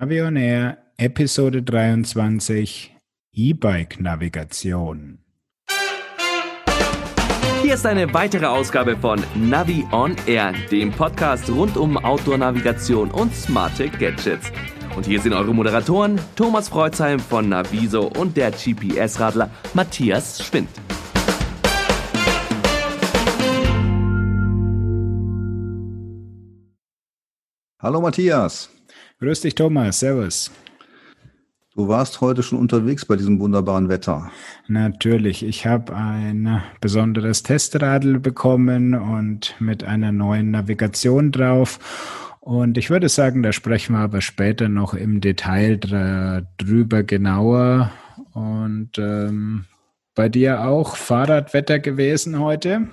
Avion Air, Episode 23, E-Bike-Navigation. Hier ist eine weitere Ausgabe von Navi on Air, dem Podcast rund um Outdoor-Navigation und smarte Gadgets. Und hier sind eure Moderatoren Thomas Freuzheim von Naviso und der GPS-Radler Matthias Schwind. Hallo Matthias. Grüß dich, Thomas. Servus. Du warst heute schon unterwegs bei diesem wunderbaren Wetter. Natürlich. Ich habe ein besonderes Testradl bekommen und mit einer neuen Navigation drauf. Und ich würde sagen, da sprechen wir aber später noch im Detail drüber genauer. Und ähm, bei dir auch Fahrradwetter gewesen heute?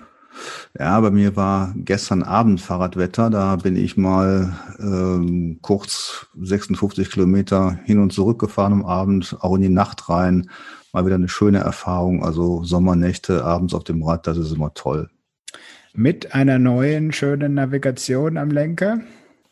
Ja, bei mir war gestern Abend Fahrradwetter. Da bin ich mal ähm, kurz 56 Kilometer hin und zurück gefahren am Abend, auch in die Nacht rein. Mal wieder eine schöne Erfahrung. Also Sommernächte abends auf dem Rad, das ist immer toll. Mit einer neuen schönen Navigation am Lenker?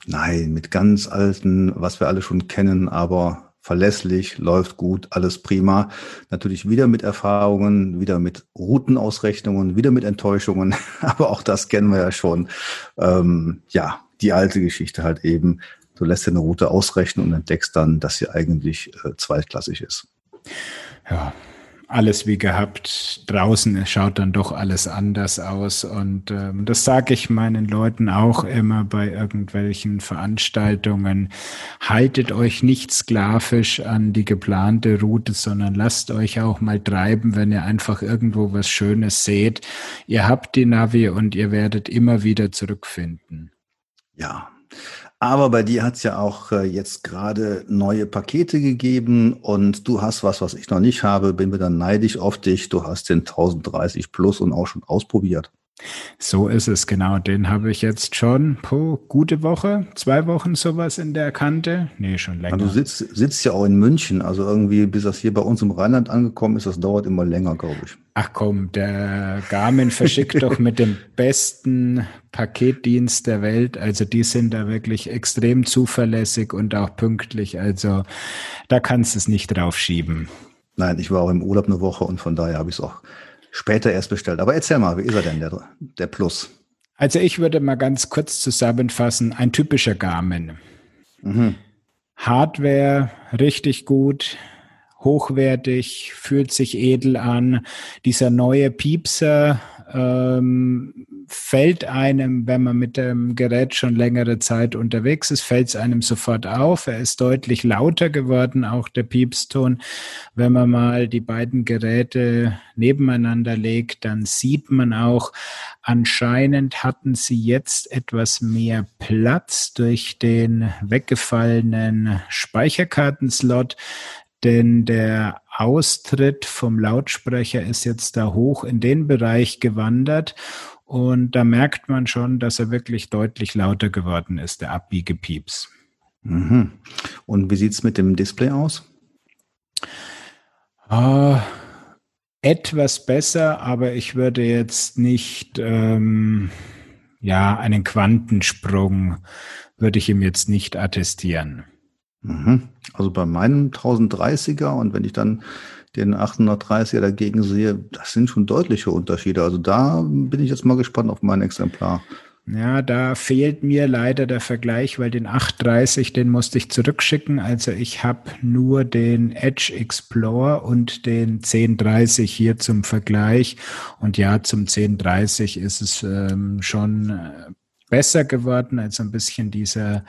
Nein, mit ganz alten, was wir alle schon kennen, aber verlässlich, läuft gut, alles prima. Natürlich wieder mit Erfahrungen, wieder mit Routenausrechnungen, wieder mit Enttäuschungen, aber auch das kennen wir ja schon. Ähm, ja, die alte Geschichte halt eben. Du lässt dir eine Route ausrechnen und entdeckst dann, dass sie eigentlich äh, zweitklassig ist. Ja, alles wie gehabt. Draußen schaut dann doch alles anders aus. Und ähm, das sage ich meinen Leuten auch immer bei irgendwelchen Veranstaltungen. Haltet euch nicht sklavisch an die geplante Route, sondern lasst euch auch mal treiben, wenn ihr einfach irgendwo was Schönes seht. Ihr habt die Navi und ihr werdet immer wieder zurückfinden. Ja, aber bei dir hat es ja auch äh, jetzt gerade neue Pakete gegeben und du hast was, was ich noch nicht habe. Bin mir dann neidisch auf dich. Du hast den 1030 Plus und auch schon ausprobiert. So ist es, genau. Den habe ich jetzt schon, po, gute Woche, zwei Wochen sowas in der Kante. Nee, schon länger. du sitzt, sitzt ja auch in München, also irgendwie, bis das hier bei uns im Rheinland angekommen ist, das dauert immer länger, glaube ich. Ach komm, der Garmin verschickt doch mit dem besten Paketdienst der Welt. Also die sind da wirklich extrem zuverlässig und auch pünktlich. Also da kannst du es nicht draufschieben. Nein, ich war auch im Urlaub eine Woche und von daher habe ich es auch später erst bestellt. Aber erzähl mal, wie ist er denn, der, der Plus? Also ich würde mal ganz kurz zusammenfassen, ein typischer Garmin. Mhm. Hardware richtig gut, hochwertig, fühlt sich edel an. Dieser neue Piepser ähm, fällt einem, wenn man mit dem Gerät schon längere Zeit unterwegs ist, fällt es einem sofort auf. Er ist deutlich lauter geworden, auch der Piepston. Wenn man mal die beiden Geräte nebeneinander legt, dann sieht man auch, anscheinend hatten sie jetzt etwas mehr Platz durch den weggefallenen Speicherkartenslot denn der Austritt vom Lautsprecher ist jetzt da hoch in den Bereich gewandert und da merkt man schon, dass er wirklich deutlich lauter geworden ist, der Abbiegepieps. Mhm. Und wie sieht es mit dem Display aus? Uh, etwas besser, aber ich würde jetzt nicht, ähm, ja, einen Quantensprung würde ich ihm jetzt nicht attestieren. Mhm. Also bei meinem 1030er und wenn ich dann den 830er dagegen sehe, das sind schon deutliche Unterschiede. Also da bin ich jetzt mal gespannt auf mein Exemplar. Ja, da fehlt mir leider der Vergleich, weil den 830, den musste ich zurückschicken. Also ich habe nur den Edge Explorer und den 1030 hier zum Vergleich. Und ja, zum 1030 ist es ähm, schon äh, besser geworden, also ein bisschen dieser,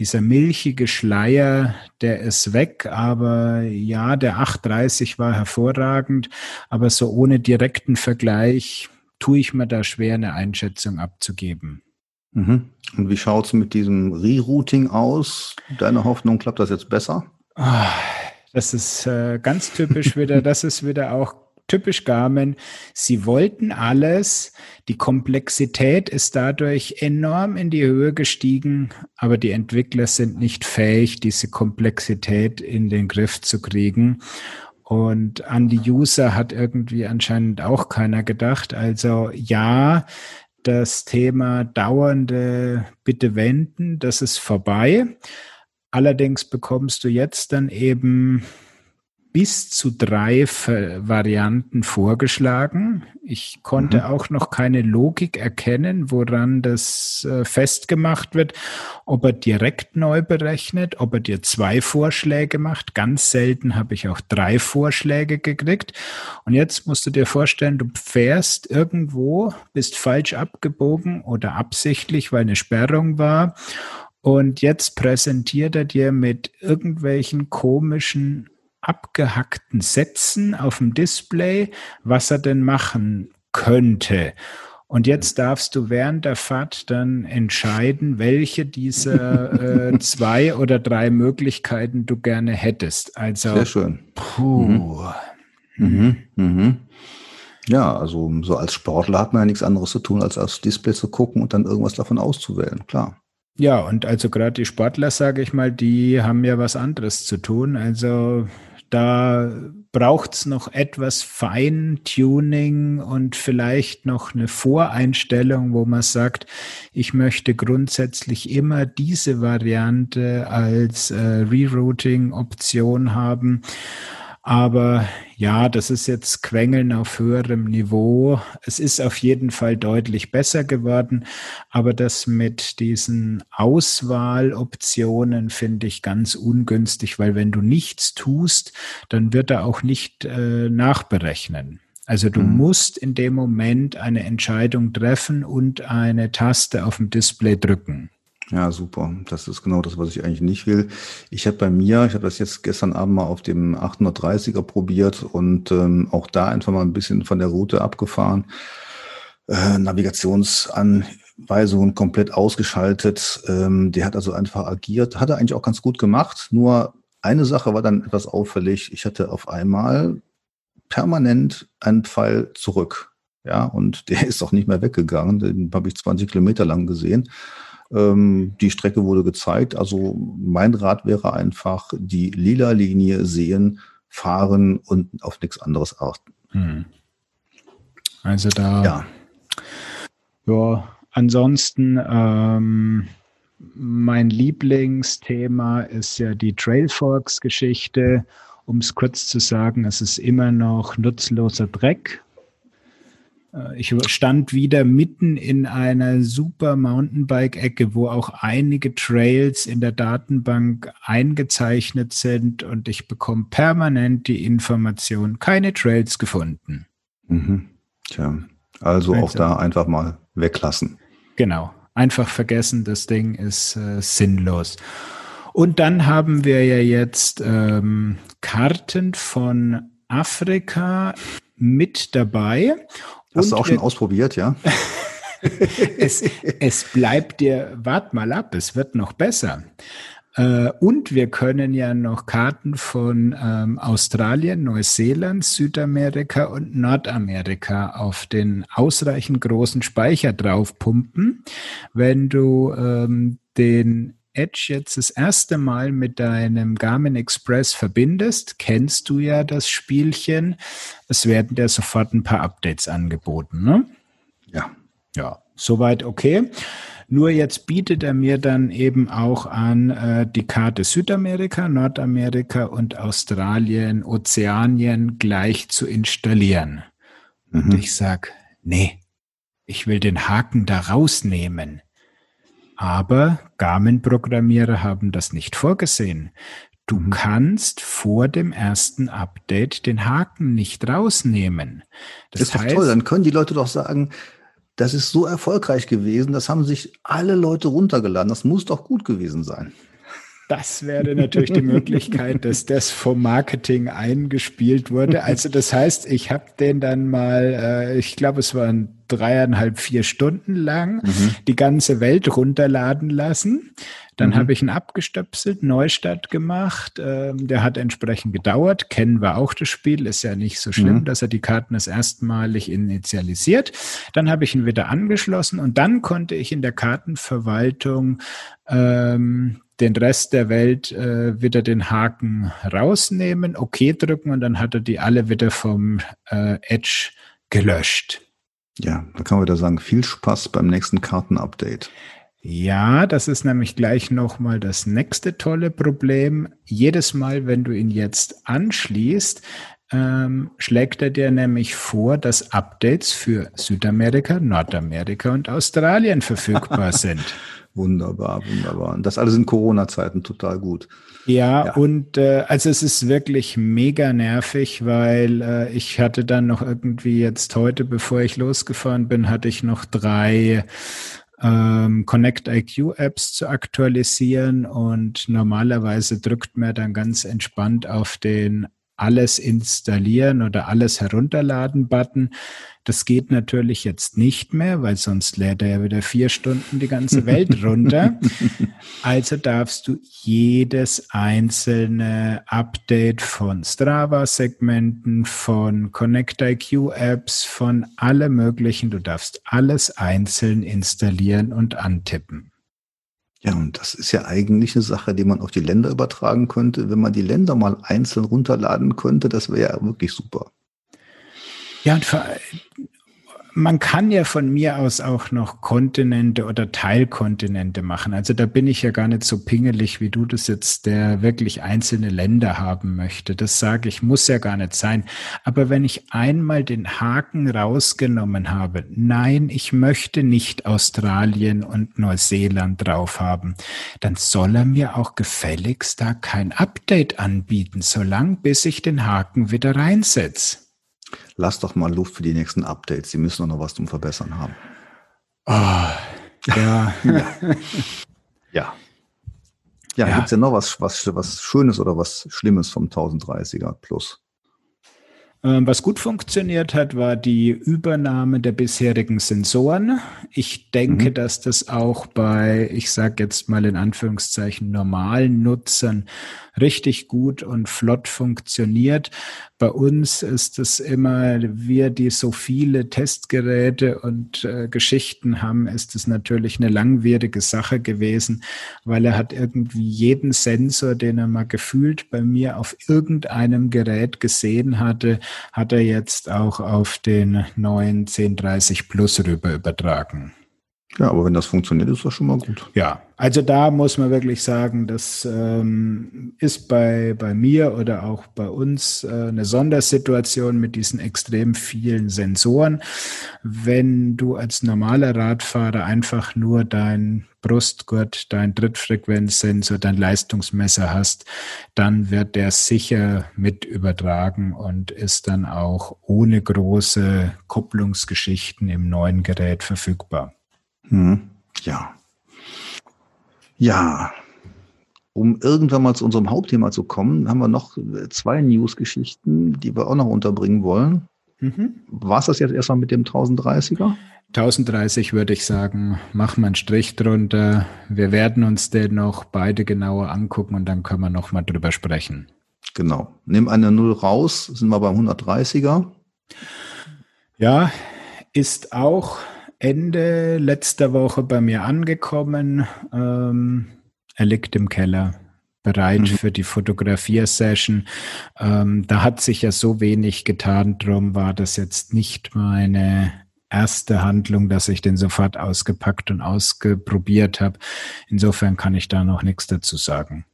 dieser milchige Schleier, der ist weg, aber ja, der 830 war hervorragend, aber so ohne direkten Vergleich tue ich mir da schwer, eine Einschätzung abzugeben. Mhm. Und wie schaut es mit diesem Rerouting aus? Deine Hoffnung, klappt das jetzt besser? Ah, das ist äh, ganz typisch wieder, das ist wieder auch typisch Garmin. Sie wollten alles. Die Komplexität ist dadurch enorm in die Höhe gestiegen, aber die Entwickler sind nicht fähig, diese Komplexität in den Griff zu kriegen. Und an die User hat irgendwie anscheinend auch keiner gedacht. Also ja, das Thema dauernde Bitte wenden, das ist vorbei. allerdings bekommst du jetzt dann eben bis zu drei Varianten vorgeschlagen. Ich konnte mhm. auch noch keine Logik erkennen, woran das äh, festgemacht wird, ob er direkt neu berechnet, ob er dir zwei Vorschläge macht. Ganz selten habe ich auch drei Vorschläge gekriegt. Und jetzt musst du dir vorstellen, du fährst irgendwo, bist falsch abgebogen oder absichtlich, weil eine Sperrung war. Und jetzt präsentiert er dir mit irgendwelchen komischen abgehackten Sätzen auf dem Display, was er denn machen könnte. Und jetzt darfst du während der Fahrt dann entscheiden, welche dieser äh, zwei oder drei Möglichkeiten du gerne hättest. Also, Sehr schön. Puh. Mhm. Mhm. Mhm. Ja, also so als Sportler hat man ja nichts anderes zu tun, als aufs Display zu gucken und dann irgendwas davon auszuwählen, klar. Ja, und also gerade die Sportler, sage ich mal, die haben ja was anderes zu tun. Also da braucht's noch etwas Feintuning und vielleicht noch eine Voreinstellung, wo man sagt, ich möchte grundsätzlich immer diese Variante als äh, Rerouting-Option haben. Aber ja, das ist jetzt Quengeln auf höherem Niveau. Es ist auf jeden Fall deutlich besser geworden, aber das mit diesen Auswahloptionen finde ich ganz ungünstig, weil wenn du nichts tust, dann wird er auch nicht äh, nachberechnen. Also du mhm. musst in dem Moment eine Entscheidung treffen und eine Taste auf dem Display drücken. Ja, super. Das ist genau das, was ich eigentlich nicht will. Ich habe bei mir, ich habe das jetzt gestern Abend mal auf dem 830er probiert und ähm, auch da einfach mal ein bisschen von der Route abgefahren. Äh, Navigationsanweisungen komplett ausgeschaltet. Ähm, der hat also einfach agiert, hat er eigentlich auch ganz gut gemacht. Nur eine Sache war dann etwas auffällig. Ich hatte auf einmal permanent einen Pfeil zurück. Ja, und der ist auch nicht mehr weggegangen. Den habe ich 20 Kilometer lang gesehen. Ähm, die Strecke wurde gezeigt. Also mein Rat wäre einfach, die lila Linie sehen, fahren und auf nichts anderes achten. Hm. Also da. Ja. Ja, ansonsten ähm, mein Lieblingsthema ist ja die Trailforks-Geschichte. Um es kurz zu sagen, es ist immer noch nutzloser Dreck, ich stand wieder mitten in einer super Mountainbike-Ecke, wo auch einige Trails in der Datenbank eingezeichnet sind und ich bekomme permanent die Information, keine Trails gefunden. Mhm. Tja, also, also auch da einfach mal weglassen. Genau, einfach vergessen, das Ding ist äh, sinnlos. Und dann haben wir ja jetzt ähm, Karten von Afrika mit dabei. Hast du auch schon ausprobiert, ja? es, es bleibt dir, wart mal ab, es wird noch besser. Äh, und wir können ja noch Karten von ähm, Australien, Neuseeland, Südamerika und Nordamerika auf den ausreichend großen Speicher draufpumpen. Wenn du ähm, den Edge jetzt das erste Mal mit deinem Garmin Express verbindest, kennst du ja das Spielchen. Es werden dir sofort ein paar Updates angeboten, ne? Ja. Ja, soweit okay. Nur jetzt bietet er mir dann eben auch an, äh, die Karte Südamerika, Nordamerika und Australien, Ozeanien gleich zu installieren. Mhm. Und ich sag, nee, ich will den Haken da rausnehmen. Aber Garmin-Programmierer haben das nicht vorgesehen. Du mhm. kannst vor dem ersten Update den Haken nicht rausnehmen. Das, das ist heißt, doch toll. Dann können die Leute doch sagen, das ist so erfolgreich gewesen, das haben sich alle Leute runtergeladen. Das muss doch gut gewesen sein. Das wäre natürlich die Möglichkeit, dass das vom Marketing eingespielt wurde. Also das heißt, ich habe den dann mal, äh, ich glaube, es waren dreieinhalb, vier Stunden lang mhm. die ganze Welt runterladen lassen. Dann mhm. habe ich ihn abgestöpselt, Neustart gemacht. Ähm, der hat entsprechend gedauert. Kennen wir auch das Spiel. Ist ja nicht so schlimm, mhm. dass er die Karten das erstmalig initialisiert. Dann habe ich ihn wieder angeschlossen und dann konnte ich in der Kartenverwaltung ähm, den Rest der Welt äh, wieder den Haken rausnehmen, OK drücken und dann hat er die alle wieder vom äh, Edge gelöscht. Ja, da kann man wieder sagen, viel Spaß beim nächsten Kartenupdate. Ja, das ist nämlich gleich nochmal das nächste tolle Problem. Jedes Mal, wenn du ihn jetzt anschließt, ähm, schlägt er dir nämlich vor, dass Updates für Südamerika, Nordamerika und Australien verfügbar sind. Wunderbar, wunderbar. Und das alles in Corona-Zeiten total gut. Ja, ja, und äh, also es ist wirklich mega nervig, weil äh, ich hatte dann noch irgendwie jetzt heute, bevor ich losgefahren bin, hatte ich noch drei ähm, Connect IQ Apps zu aktualisieren und normalerweise drückt man dann ganz entspannt auf den alles installieren oder alles herunterladen Button. Das geht natürlich jetzt nicht mehr, weil sonst lädt er ja wieder vier Stunden die ganze Welt runter. Also darfst du jedes einzelne Update von Strava-Segmenten, von Connect IQ Apps, von allem möglichen, du darfst alles einzeln installieren und antippen. Ja, und das ist ja eigentlich eine Sache, die man auf die Länder übertragen könnte. Wenn man die Länder mal einzeln runterladen könnte, das wäre ja wirklich super. Ja, und man kann ja von mir aus auch noch Kontinente oder Teilkontinente machen. Also da bin ich ja gar nicht so pingelig, wie du das jetzt, der wirklich einzelne Länder haben möchte. Das sage ich, muss ja gar nicht sein. Aber wenn ich einmal den Haken rausgenommen habe, nein, ich möchte nicht Australien und Neuseeland drauf haben, dann soll er mir auch gefälligst da kein Update anbieten, solange bis ich den Haken wieder reinsetze lass doch mal Luft für die nächsten Updates. Sie müssen noch was zum Verbessern haben. Oh, ja. ja. ja. Ja, ja. gibt es ja noch was, was, was Schönes oder was Schlimmes vom 1030er Plus? Ähm, was gut funktioniert hat, war die Übernahme der bisherigen Sensoren. Ich denke, mhm. dass das auch bei, ich sage jetzt mal in Anführungszeichen, normalen Nutzern richtig gut und flott funktioniert. Bei uns ist es immer, wir, die so viele Testgeräte und äh, Geschichten haben, ist es natürlich eine langwierige Sache gewesen, weil er hat irgendwie jeden Sensor, den er mal gefühlt bei mir auf irgendeinem Gerät gesehen hatte, hat er jetzt auch auf den neuen 1030 Plus rüber übertragen. Ja, aber wenn das funktioniert, ist das schon mal gut. Ja, also da muss man wirklich sagen, das ähm, ist bei, bei mir oder auch bei uns äh, eine Sondersituation mit diesen extrem vielen Sensoren. Wenn du als normaler Radfahrer einfach nur dein Brustgurt, dein Trittfrequenzsensor, dein Leistungsmesser hast, dann wird der sicher mit übertragen und ist dann auch ohne große Kupplungsgeschichten im neuen Gerät verfügbar. Hm. Ja. Ja. Um irgendwann mal zu unserem Hauptthema zu kommen, haben wir noch zwei News-Geschichten, die wir auch noch unterbringen wollen. Mhm. War es das jetzt erstmal mit dem 1030er? 1030 würde ich sagen, machen wir einen Strich drunter. Wir werden uns den noch beide genauer angucken und dann können wir noch mal drüber sprechen. Genau. Nimm eine Null raus, sind wir beim 130er. Ja, ist auch Ende letzter Woche bei mir angekommen. Ähm, er liegt im Keller, bereit mhm. für die Fotografiersession. Ähm, da hat sich ja so wenig getan, drum war das jetzt nicht meine erste Handlung, dass ich den sofort ausgepackt und ausgeprobiert habe. Insofern kann ich da noch nichts dazu sagen.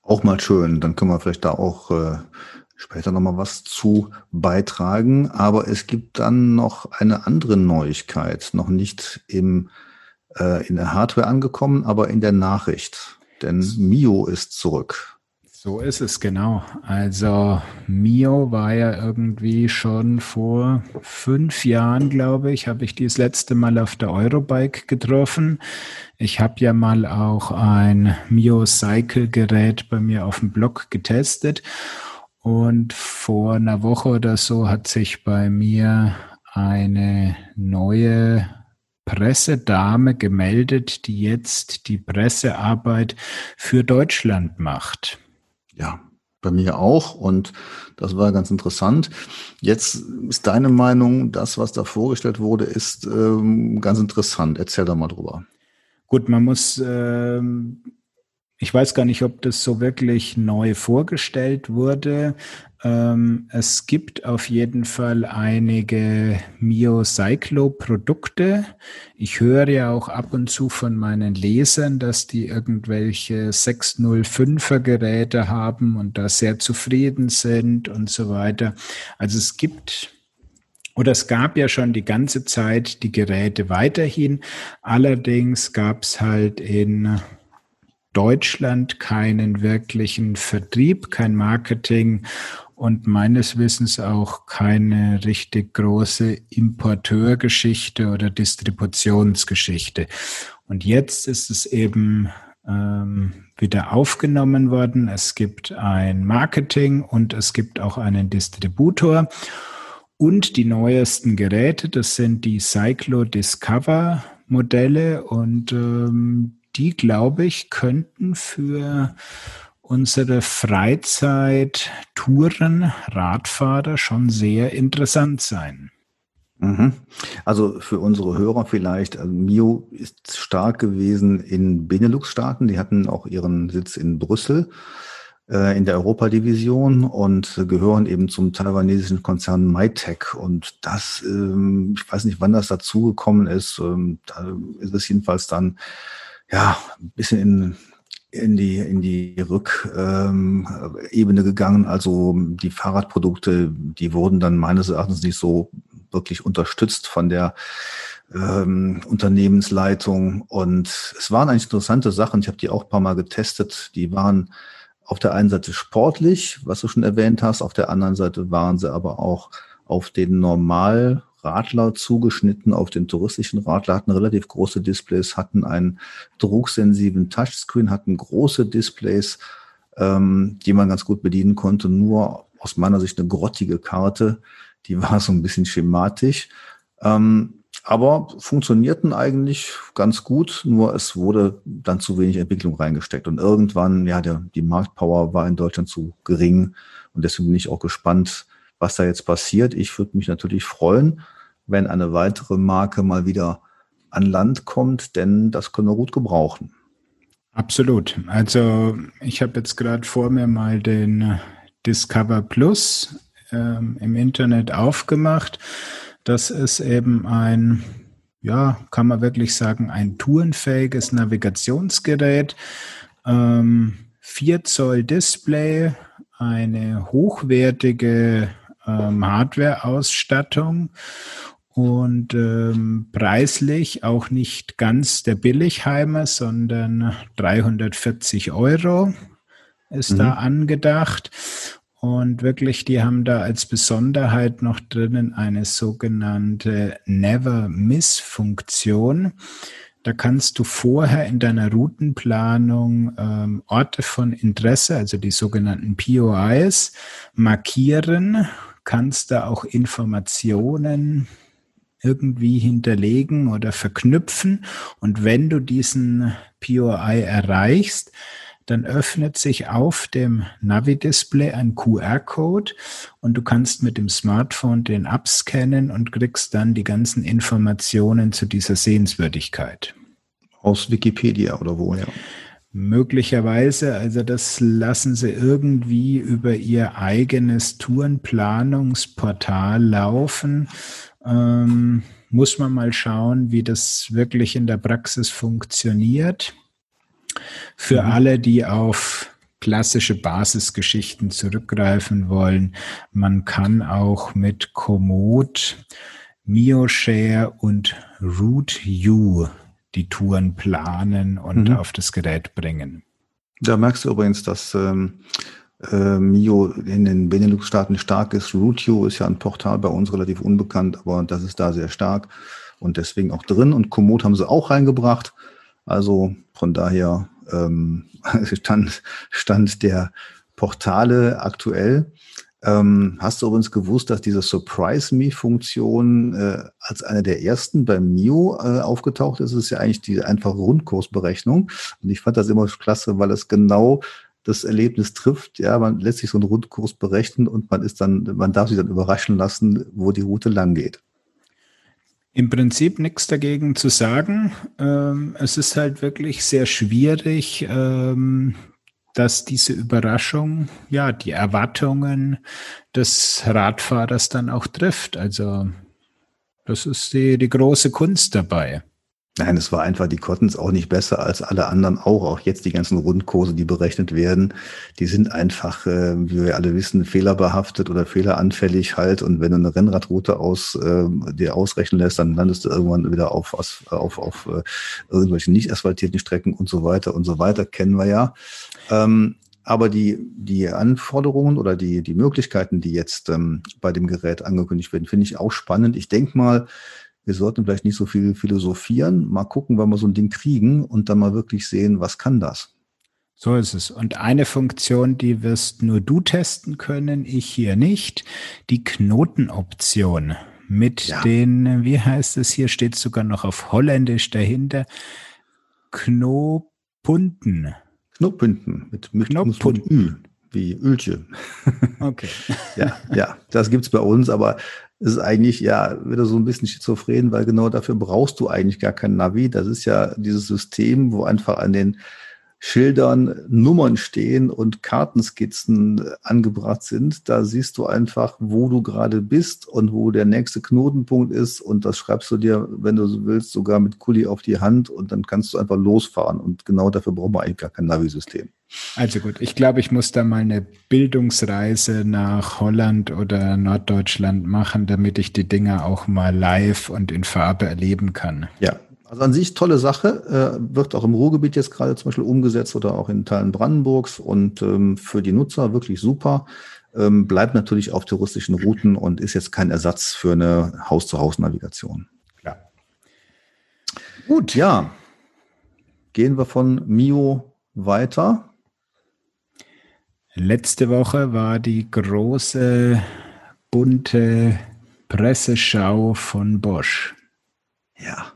Auch mal schön, dann können wir vielleicht da auch äh, später nochmal was zu beitragen. Aber es gibt dann noch eine andere Neuigkeit, noch nicht im, äh, in der Hardware angekommen, aber in der Nachricht. Denn Mio ist zurück. So ist es genau. Also Mio war ja irgendwie schon vor fünf Jahren, glaube ich, habe ich die das letzte Mal auf der Eurobike getroffen. Ich habe ja mal auch ein Mio Cycle Gerät bei mir auf dem Blog getestet und vor einer Woche oder so hat sich bei mir eine neue Pressedame gemeldet, die jetzt die Pressearbeit für Deutschland macht. Ja, bei mir auch und das war ganz interessant. Jetzt ist deine Meinung, das, was da vorgestellt wurde, ist ähm, ganz interessant. Erzähl doch mal drüber. Gut, man muss ähm, ich weiß gar nicht, ob das so wirklich neu vorgestellt wurde. Ähm, es gibt auf jeden Fall einige Mio-Cyclo-Produkte. Ich höre ja auch ab und zu von meinen Lesern, dass die irgendwelche 605er Geräte haben und da sehr zufrieden sind und so weiter. Also es gibt oder es gab ja schon die ganze Zeit die Geräte weiterhin. Allerdings gab es halt in Deutschland keinen wirklichen Vertrieb, kein Marketing und meines Wissens auch keine richtig große Importeurgeschichte oder Distributionsgeschichte. Und jetzt ist es eben ähm, wieder aufgenommen worden. Es gibt ein Marketing und es gibt auch einen Distributor. Und die neuesten Geräte, das sind die Cyclo Discover Modelle und ähm, die, glaube ich, könnten für unsere Freizeit-Touren, Radfahrer schon sehr interessant sein. Mhm. Also für unsere Hörer vielleicht, also Mio ist stark gewesen in Benelux-Staaten. Die hatten auch ihren Sitz in Brüssel äh, in der Europadivision und gehören eben zum taiwanesischen Konzern MyTech. Und das, ähm, ich weiß nicht, wann das dazugekommen ist. Ähm, da ist es jedenfalls dann ja ein bisschen in in die, in die Rückebene gegangen. Also die Fahrradprodukte, die wurden dann meines Erachtens nicht so wirklich unterstützt von der ähm, Unternehmensleitung. Und es waren eigentlich interessante Sachen. Ich habe die auch ein paar Mal getestet. Die waren auf der einen Seite sportlich, was du schon erwähnt hast, auf der anderen Seite waren sie aber auch auf den normal Radler zugeschnitten auf den touristischen Radler, hatten relativ große Displays, hatten einen drucksensiblen Touchscreen, hatten große Displays, ähm, die man ganz gut bedienen konnte. Nur aus meiner Sicht eine grottige Karte, die war so ein bisschen schematisch. Ähm, aber funktionierten eigentlich ganz gut, nur es wurde dann zu wenig Entwicklung reingesteckt. Und irgendwann, ja, der, die Marktpower war in Deutschland zu gering. Und deswegen bin ich auch gespannt, was da jetzt passiert. Ich würde mich natürlich freuen, wenn eine weitere Marke mal wieder an Land kommt, denn das können wir gut gebrauchen. Absolut. Also ich habe jetzt gerade vor mir mal den Discover Plus ähm, im Internet aufgemacht. Das ist eben ein, ja, kann man wirklich sagen, ein tourenfähiges Navigationsgerät. Ähm, 4 Zoll Display, eine hochwertige ähm, Hardware-Ausstattung und ähm, preislich auch nicht ganz der Billigheimer, sondern 340 Euro ist mhm. da angedacht. Und wirklich, die haben da als Besonderheit noch drinnen eine sogenannte Never Miss Funktion. Da kannst du vorher in deiner Routenplanung ähm, Orte von Interesse, also die sogenannten POIs, markieren kannst da auch Informationen irgendwie hinterlegen oder verknüpfen. Und wenn du diesen POI erreichst, dann öffnet sich auf dem Navi-Display ein QR-Code und du kannst mit dem Smartphone den abscannen und kriegst dann die ganzen Informationen zu dieser Sehenswürdigkeit. Aus Wikipedia oder wo, ja. Möglicherweise, also das lassen sie irgendwie über ihr eigenes Tourenplanungsportal laufen. Ähm, muss man mal schauen, wie das wirklich in der Praxis funktioniert. Für mhm. alle, die auf klassische Basisgeschichten zurückgreifen wollen, man kann auch mit Komoot, MioShare und RootU die Touren planen und mhm. auf das Gerät bringen. Da merkst du übrigens, dass ähm, äh, Mio in den Benelux-Staaten stark ist. Rootio ist ja ein Portal bei uns relativ unbekannt, aber das ist da sehr stark und deswegen auch drin. Und Komoot haben sie auch reingebracht. Also von daher ähm, stand, stand der Portale aktuell. Ähm, hast du übrigens gewusst, dass diese Surprise Me-Funktion äh, als eine der ersten beim Mio äh, aufgetaucht ist? Es ist ja eigentlich die einfache Rundkursberechnung. Und ich fand das immer klasse, weil es genau das Erlebnis trifft. Ja, man lässt sich so einen Rundkurs berechnen und man ist dann, man darf sich dann überraschen lassen, wo die Route lang geht. Im Prinzip nichts dagegen zu sagen. Ähm, es ist halt wirklich sehr schwierig, ähm, dass diese Überraschung, ja, die Erwartungen des Radfahrers dann auch trifft. Also das ist die, die große Kunst dabei. Nein, es war einfach die Cottons auch nicht besser als alle anderen auch. Auch jetzt die ganzen Rundkurse, die berechnet werden, die sind einfach, äh, wie wir alle wissen, fehlerbehaftet oder fehleranfällig halt. Und wenn du eine Rennradroute aus äh, dir ausrechnen lässt, dann landest du irgendwann wieder auf auf, auf, auf äh, irgendwelchen nicht asphaltierten Strecken und so weiter und so weiter. Kennen wir ja. Ähm, aber die, die Anforderungen oder die, die Möglichkeiten, die jetzt ähm, bei dem Gerät angekündigt werden, finde ich auch spannend. Ich denke mal, wir sollten vielleicht nicht so viel philosophieren, mal gucken, wann wir so ein Ding kriegen und dann mal wirklich sehen, was kann das. So ist es. Und eine Funktion, die wirst nur du testen können, ich hier nicht, die Knotenoption mit ja. den, wie heißt es hier, steht sogar noch auf Holländisch dahinter, Knopunten. Knopunten mit, mit, Knopunten. Ü, wie Ölche. Okay. ja, ja, das gibt's bei uns, aber ist eigentlich ja wieder so ein bisschen schizophren, weil genau dafür brauchst du eigentlich gar kein Navi. Das ist ja dieses System, wo einfach an den Schildern Nummern stehen und Kartenskizzen angebracht sind. Da siehst du einfach, wo du gerade bist und wo der nächste Knotenpunkt ist. Und das schreibst du dir, wenn du so willst, sogar mit Kuli auf die Hand und dann kannst du einfach losfahren. Und genau dafür brauchen wir eigentlich gar kein Navi-System. Also gut, ich glaube, ich muss da mal eine Bildungsreise nach Holland oder Norddeutschland machen, damit ich die Dinger auch mal live und in Farbe erleben kann. Ja, also an sich tolle Sache, äh, wird auch im Ruhrgebiet jetzt gerade zum Beispiel umgesetzt oder auch in Teilen Brandenburgs und ähm, für die Nutzer wirklich super. Ähm, bleibt natürlich auf touristischen Routen und ist jetzt kein Ersatz für eine Haus-zu-Haus-Navigation. Klar. Gut, ja. Gehen wir von Mio weiter. Letzte Woche war die große bunte Presseschau von Bosch. Ja.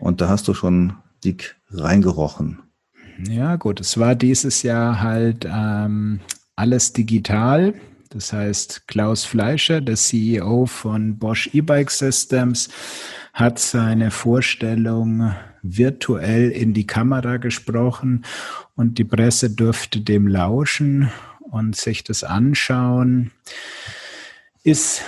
Und da hast du schon dick reingerochen. Ja, gut. Es war dieses Jahr halt ähm, alles digital. Das heißt, Klaus Fleischer, der CEO von Bosch E-Bike Systems, hat seine Vorstellung virtuell in die Kamera gesprochen und die Presse durfte dem lauschen und sich das anschauen. Ist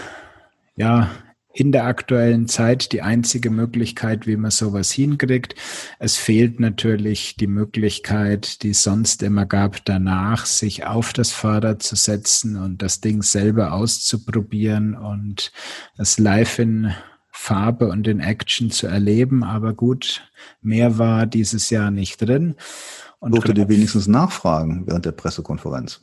ja in der aktuellen Zeit die einzige Möglichkeit, wie man sowas hinkriegt. Es fehlt natürlich die Möglichkeit, die es sonst immer gab, danach sich auf das Fahrrad zu setzen und das Ding selber auszuprobieren und es live in Farbe und in Action zu erleben. Aber gut, mehr war dieses Jahr nicht drin. Und Durfte dir wenigstens nachfragen während der Pressekonferenz?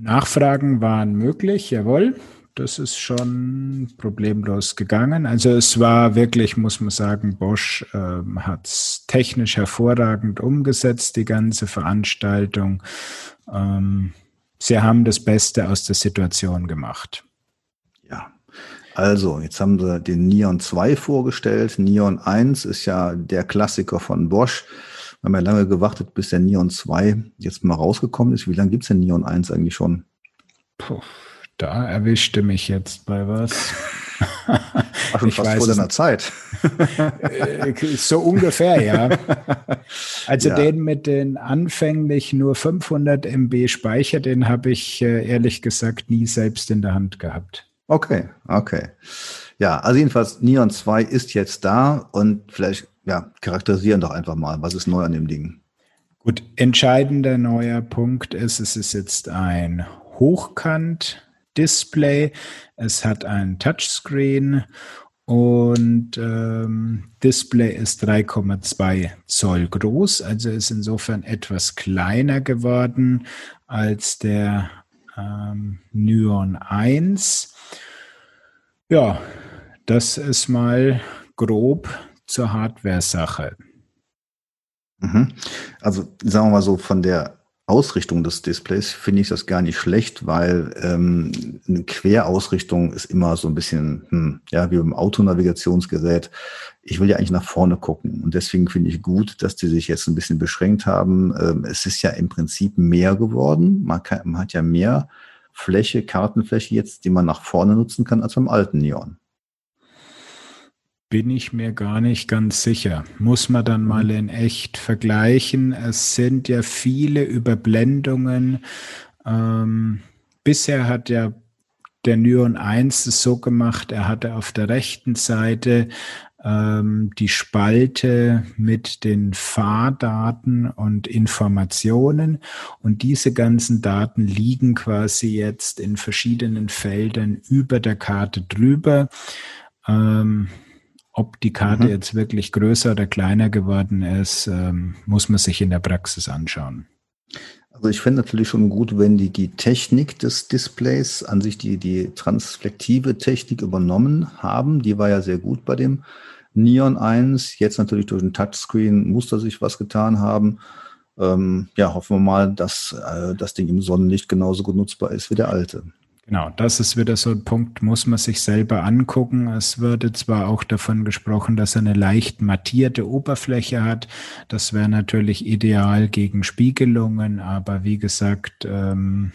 Nachfragen waren möglich, jawohl. Das ist schon problemlos gegangen. Also es war wirklich, muss man sagen, Bosch ähm, hat es technisch hervorragend umgesetzt, die ganze Veranstaltung. Ähm, sie haben das Beste aus der Situation gemacht. Also, jetzt haben sie den Neon 2 vorgestellt. Neon 1 ist ja der Klassiker von Bosch. Wir haben ja lange gewartet, bis der Neon 2 jetzt mal rausgekommen ist. Wie lange gibt es denn Neon 1 eigentlich schon? Puh, da erwischte mich jetzt bei was. Ach, schon ich fast vor deiner Zeit. Äh, so ungefähr, ja. Also ja. den mit den anfänglich nur 500 MB Speicher, den habe ich äh, ehrlich gesagt nie selbst in der Hand gehabt. Okay, okay. Ja, also jedenfalls Neon 2 ist jetzt da und vielleicht ja, charakterisieren doch einfach mal, was ist neu an dem Ding. Gut, entscheidender neuer Punkt ist, es ist jetzt ein Hochkant-Display. Es hat ein Touchscreen und ähm, Display ist 3,2 Zoll groß, also ist insofern etwas kleiner geworden als der ähm, Nyon 1. Ja, das ist mal grob zur Hardware-Sache. Mhm. Also sagen wir mal so, von der Ausrichtung des Displays finde ich das gar nicht schlecht, weil ähm, eine Querausrichtung ist immer so ein bisschen, hm, ja, wie beim Autonavigationsgerät. Ich will ja eigentlich nach vorne gucken und deswegen finde ich gut, dass die sich jetzt ein bisschen beschränkt haben. Ähm, es ist ja im Prinzip mehr geworden. Man, kann, man hat ja mehr Fläche, Kartenfläche jetzt, die man nach vorne nutzen kann, als beim alten Neon. Bin ich mir gar nicht ganz sicher. Muss man dann mal mhm. in echt vergleichen. Es sind ja viele Überblendungen. Ähm, bisher hat ja der Nyon 1 es so gemacht, er hatte auf der rechten Seite ähm, die Spalte mit den Fahrdaten und Informationen und diese ganzen Daten liegen quasi jetzt in verschiedenen Feldern über der Karte drüber. Ähm, ob die Karte mhm. jetzt wirklich größer oder kleiner geworden ist, ähm, muss man sich in der Praxis anschauen. Also ich fände natürlich schon gut, wenn die die Technik des Displays an sich die, die transflektive Technik übernommen haben. Die war ja sehr gut bei dem Neon 1. Jetzt natürlich durch den Touchscreen muss da sich was getan haben. Ähm, ja, hoffen wir mal, dass äh, das Ding im Sonnenlicht genauso gut nutzbar ist wie der alte. Genau, das ist wieder so ein Punkt, muss man sich selber angucken. Es würde zwar auch davon gesprochen, dass er eine leicht mattierte Oberfläche hat. Das wäre natürlich ideal gegen Spiegelungen, aber wie gesagt, ähm,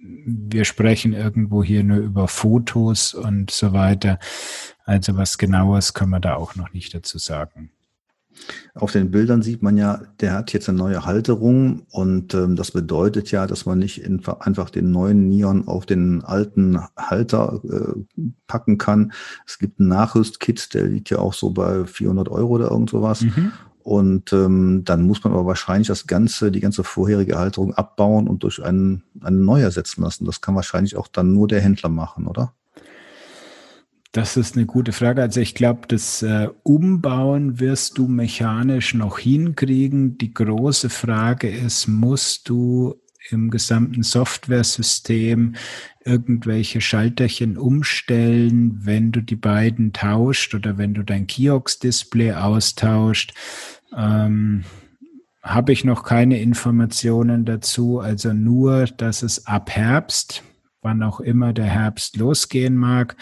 wir sprechen irgendwo hier nur über Fotos und so weiter. Also was genaues können wir da auch noch nicht dazu sagen. Auf den Bildern sieht man ja, der hat jetzt eine neue Halterung und ähm, das bedeutet ja, dass man nicht in, einfach den neuen Neon auf den alten Halter äh, packen kann. Es gibt einen Nachrüstkit, der liegt ja auch so bei 400 Euro oder irgend sowas. Mhm. Und ähm, dann muss man aber wahrscheinlich das ganze, die ganze vorherige Halterung abbauen und durch einen, einen neu ersetzen lassen. Das kann wahrscheinlich auch dann nur der Händler machen, oder? Das ist eine gute Frage. Also ich glaube, das äh, Umbauen wirst du mechanisch noch hinkriegen. Die große Frage ist, musst du im gesamten Softwaresystem irgendwelche Schalterchen umstellen, wenn du die beiden tauscht oder wenn du dein Kiox-Display austauscht. Ähm, Habe ich noch keine Informationen dazu, also nur, dass es ab Herbst wann auch immer der Herbst losgehen mag,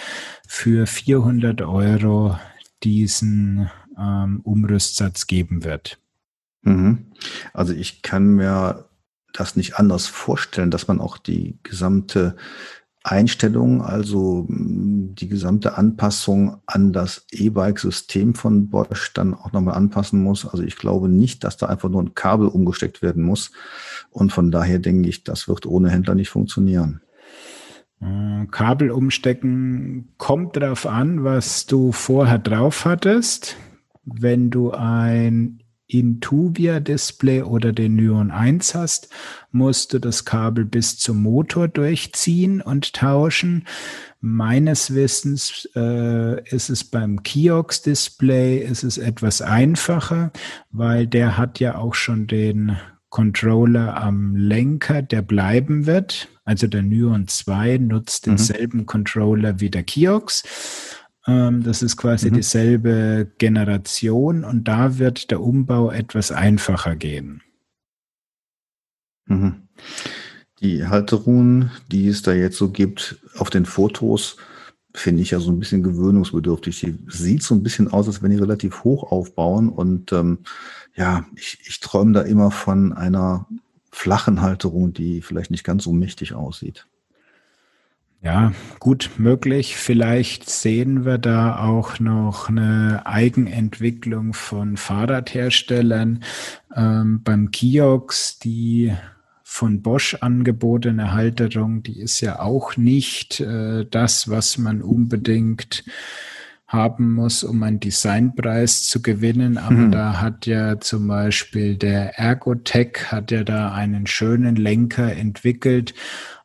für 400 Euro diesen ähm, Umrüstsatz geben wird. Mhm. Also ich kann mir das nicht anders vorstellen, dass man auch die gesamte Einstellung, also mm, die gesamte Anpassung an das E-Bike-System von Bosch dann auch nochmal anpassen muss. Also ich glaube nicht, dass da einfach nur ein Kabel umgesteckt werden muss. Und von daher denke ich, das wird ohne Händler nicht funktionieren. Äh, Kabel umstecken kommt darauf an, was du vorher drauf hattest. Wenn du ein Intuvia-Display oder den Nyon 1 hast, musst du das Kabel bis zum Motor durchziehen und tauschen. Meines Wissens äh, ist es beim Kiox-Display etwas einfacher, weil der hat ja auch schon den Controller am Lenker, der bleiben wird. Also der Nyon 2 nutzt mhm. denselben Controller wie der Kiox. Ähm, das ist quasi mhm. dieselbe Generation und da wird der Umbau etwas einfacher gehen. Mhm. Die Halterungen, die es da jetzt so gibt, auf den Fotos, finde ich ja so ein bisschen gewöhnungsbedürftig. Die sieht so ein bisschen aus, als wenn die relativ hoch aufbauen. Und ähm, ja, ich, ich träume da immer von einer flachen Halterung, die vielleicht nicht ganz so mächtig aussieht. Ja, gut möglich. Vielleicht sehen wir da auch noch eine Eigenentwicklung von Fahrradherstellern. Ähm, beim Kiox, die von Bosch angebotene Halterung, die ist ja auch nicht äh, das, was man unbedingt haben muss, um einen Designpreis zu gewinnen. Aber mhm. da hat ja zum Beispiel der Ergotech hat ja da einen schönen Lenker entwickelt,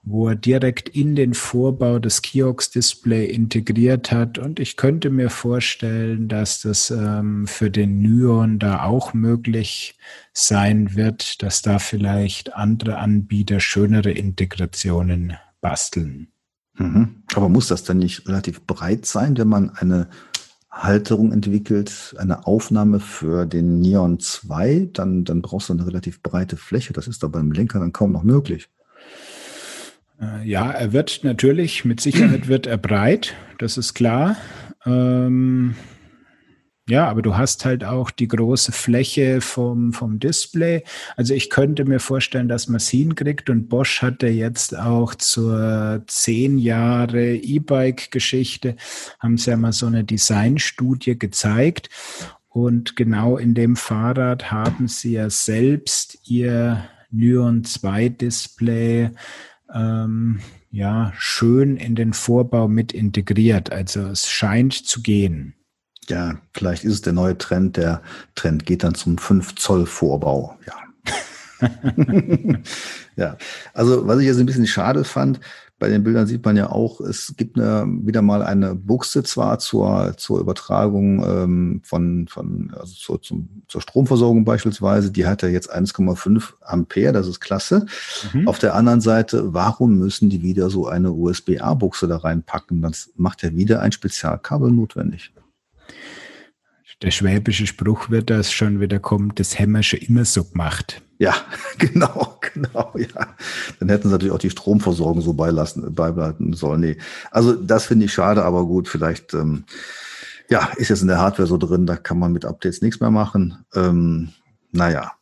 wo er direkt in den Vorbau des Kiox-Display integriert hat. Und ich könnte mir vorstellen, dass das ähm, für den Nyon da auch möglich sein wird, dass da vielleicht andere Anbieter schönere Integrationen basteln. Mhm. Aber muss das dann nicht relativ breit sein, wenn man eine Halterung entwickelt, eine Aufnahme für den Neon 2, dann, dann brauchst du eine relativ breite Fläche. Das ist da beim Lenker dann kaum noch möglich. Äh, ja, er wird natürlich, mit Sicherheit wird er breit, das ist klar. Ähm, Ja, aber du hast halt auch die große Fläche vom, vom Display. Also ich könnte mir vorstellen, dass man es hinkriegt und Bosch hatte jetzt auch zur zehn Jahre E-Bike-Geschichte, haben sie ja mal so eine Designstudie gezeigt. Und genau in dem Fahrrad haben sie ja selbst ihr Nyon 2 Display ähm, ja schön in den Vorbau mit integriert. Also es scheint zu gehen. Ja, vielleicht ist es der neue Trend. Der Trend geht dann zum 5 Zoll Vorbau. Ja. ja, also was ich jetzt ein bisschen schade fand, bei den Bildern sieht man ja auch, es gibt eine, wieder mal eine Buchse zwar zur, zur Übertragung ähm, von, von also zur, zum, zur Stromversorgung beispielsweise, die hat ja jetzt 1,5 Ampere, das ist klasse. Mhm. Auf der anderen Seite, warum müssen die wieder so eine USB-A-Buchse da reinpacken? Das macht ja wieder ein Spezialkabel notwendig der schwäbische Spruch wird das schon wieder kommen, das wir schon immer so gemacht. Ja, genau, genau, ja. Dann hätten sie natürlich auch die Stromversorgung so beilassen, beibehalten sollen. Nee. Also das finde ich schade, aber gut, vielleicht, ähm, ja, ist jetzt in der Hardware so drin, da kann man mit Updates nichts mehr machen. Ähm, naja.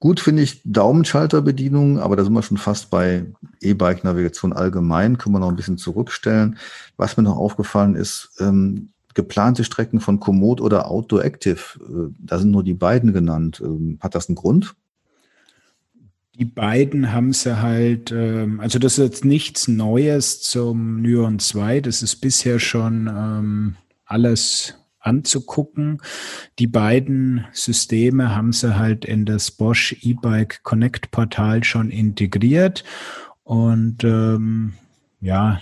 Gut finde ich Daumenschalterbedienung, aber da sind wir schon fast bei E-Bike-Navigation allgemein, können wir noch ein bisschen zurückstellen. Was mir noch aufgefallen ist, ähm, geplante Strecken von Komoot oder Outdoor Active, äh, da sind nur die beiden genannt. Ähm, hat das einen Grund? Die beiden haben sie halt, ähm, also das ist jetzt nichts Neues zum Nyon 2, das ist bisher schon ähm, alles anzugucken. Die beiden Systeme haben sie halt in das Bosch E-Bike Connect Portal schon integriert und ähm, ja,